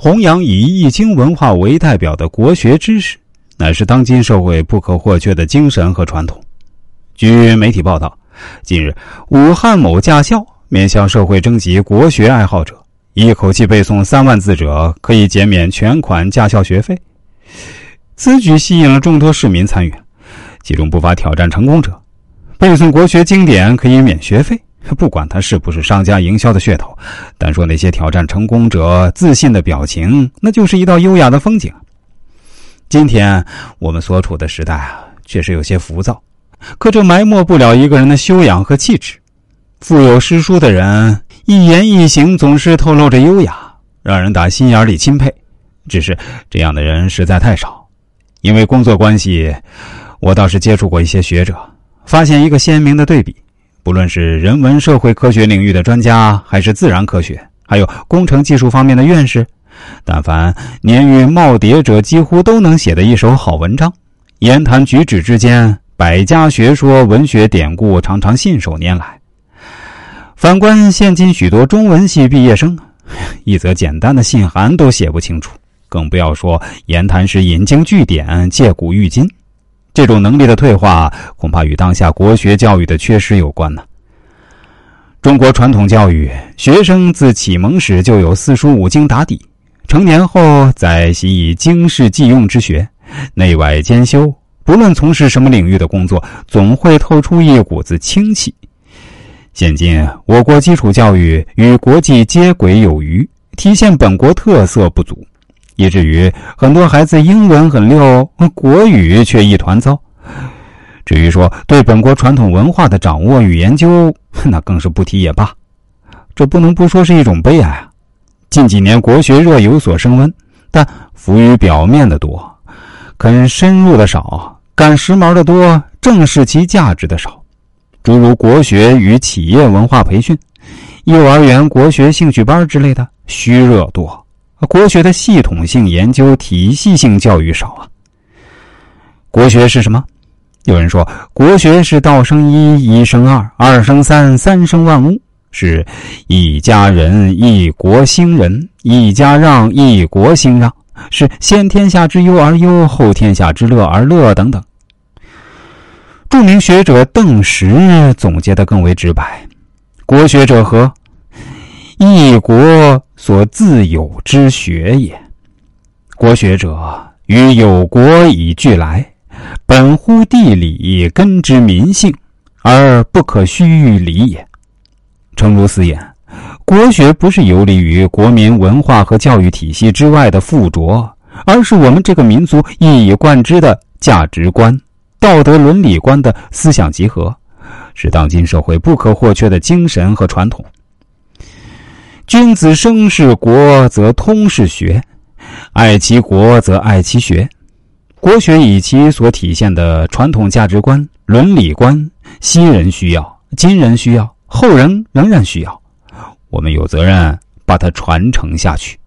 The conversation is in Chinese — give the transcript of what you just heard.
弘扬以《易经》文化为代表的国学知识，乃是当今社会不可或缺的精神和传统。据媒体报道，近日武汉某驾校面向社会征集国学爱好者，一口气背诵三万字者可以减免全款驾校学费。此举吸引了众多市民参与，其中不乏挑战成功者。背诵国学经典可以免学费，不管他是不是商家营销的噱头，单说那些挑战成功者自信的表情，那就是一道优雅的风景。今天我们所处的时代啊，确实有些浮躁，可这埋没不了一个人的修养和气质。腹有诗书的人，一言一行总是透露着优雅，让人打心眼里钦佩。只是这样的人实在太少，因为工作关系，我倒是接触过一些学者。发现一个鲜明的对比，不论是人文社会科学领域的专家，还是自然科学，还有工程技术方面的院士，但凡年逾耄耋者，几乎都能写得一手好文章。言谈举止之间，百家学说、文学典故常常信手拈来。反观现今许多中文系毕业生，一则简单的信函都写不清楚，更不要说言谈时引经据典、借古喻今。这种能力的退化，恐怕与当下国学教育的缺失有关呢。中国传统教育，学生自启蒙时就有四书五经打底，成年后再习以经世济用之学，内外兼修。不论从事什么领域的工作，总会透出一股子清气。现今我国基础教育与国际接轨有余，体现本国特色不足。以至于很多孩子英文很溜，国语却一团糟。至于说对本国传统文化的掌握与研究，那更是不提也罢。这不能不说是一种悲哀啊！近几年国学热有所升温，但浮于表面的多，肯深入的少，赶时髦的多，正视其价值的少。诸如国学与企业文化培训、幼儿园国学兴趣班之类的，虚热多。国学的系统性研究、体系性教育少啊。国学是什么？有人说，国学是道生一，一生二，二生三，三生万物，是一家人，一国兴仁；一家让，一国兴让，是先天下之忧而忧，后天下之乐而乐等等。著名学者邓石总结的更为直白：国学者何？一国。所自有之学也。国学者与有国以俱来，本乎地理根之民性，而不可虚理也。诚如斯言，国学不是游离于国民文化和教育体系之外的附着，而是我们这个民族一以贯之的价值观、道德伦理观的思想集合，是当今社会不可或缺的精神和传统。君子生是国，则通是学；爱其国，则爱其学。国学以其所体现的传统价值观、伦理观，昔人需要，今人需要，后人仍然需要。我们有责任把它传承下去。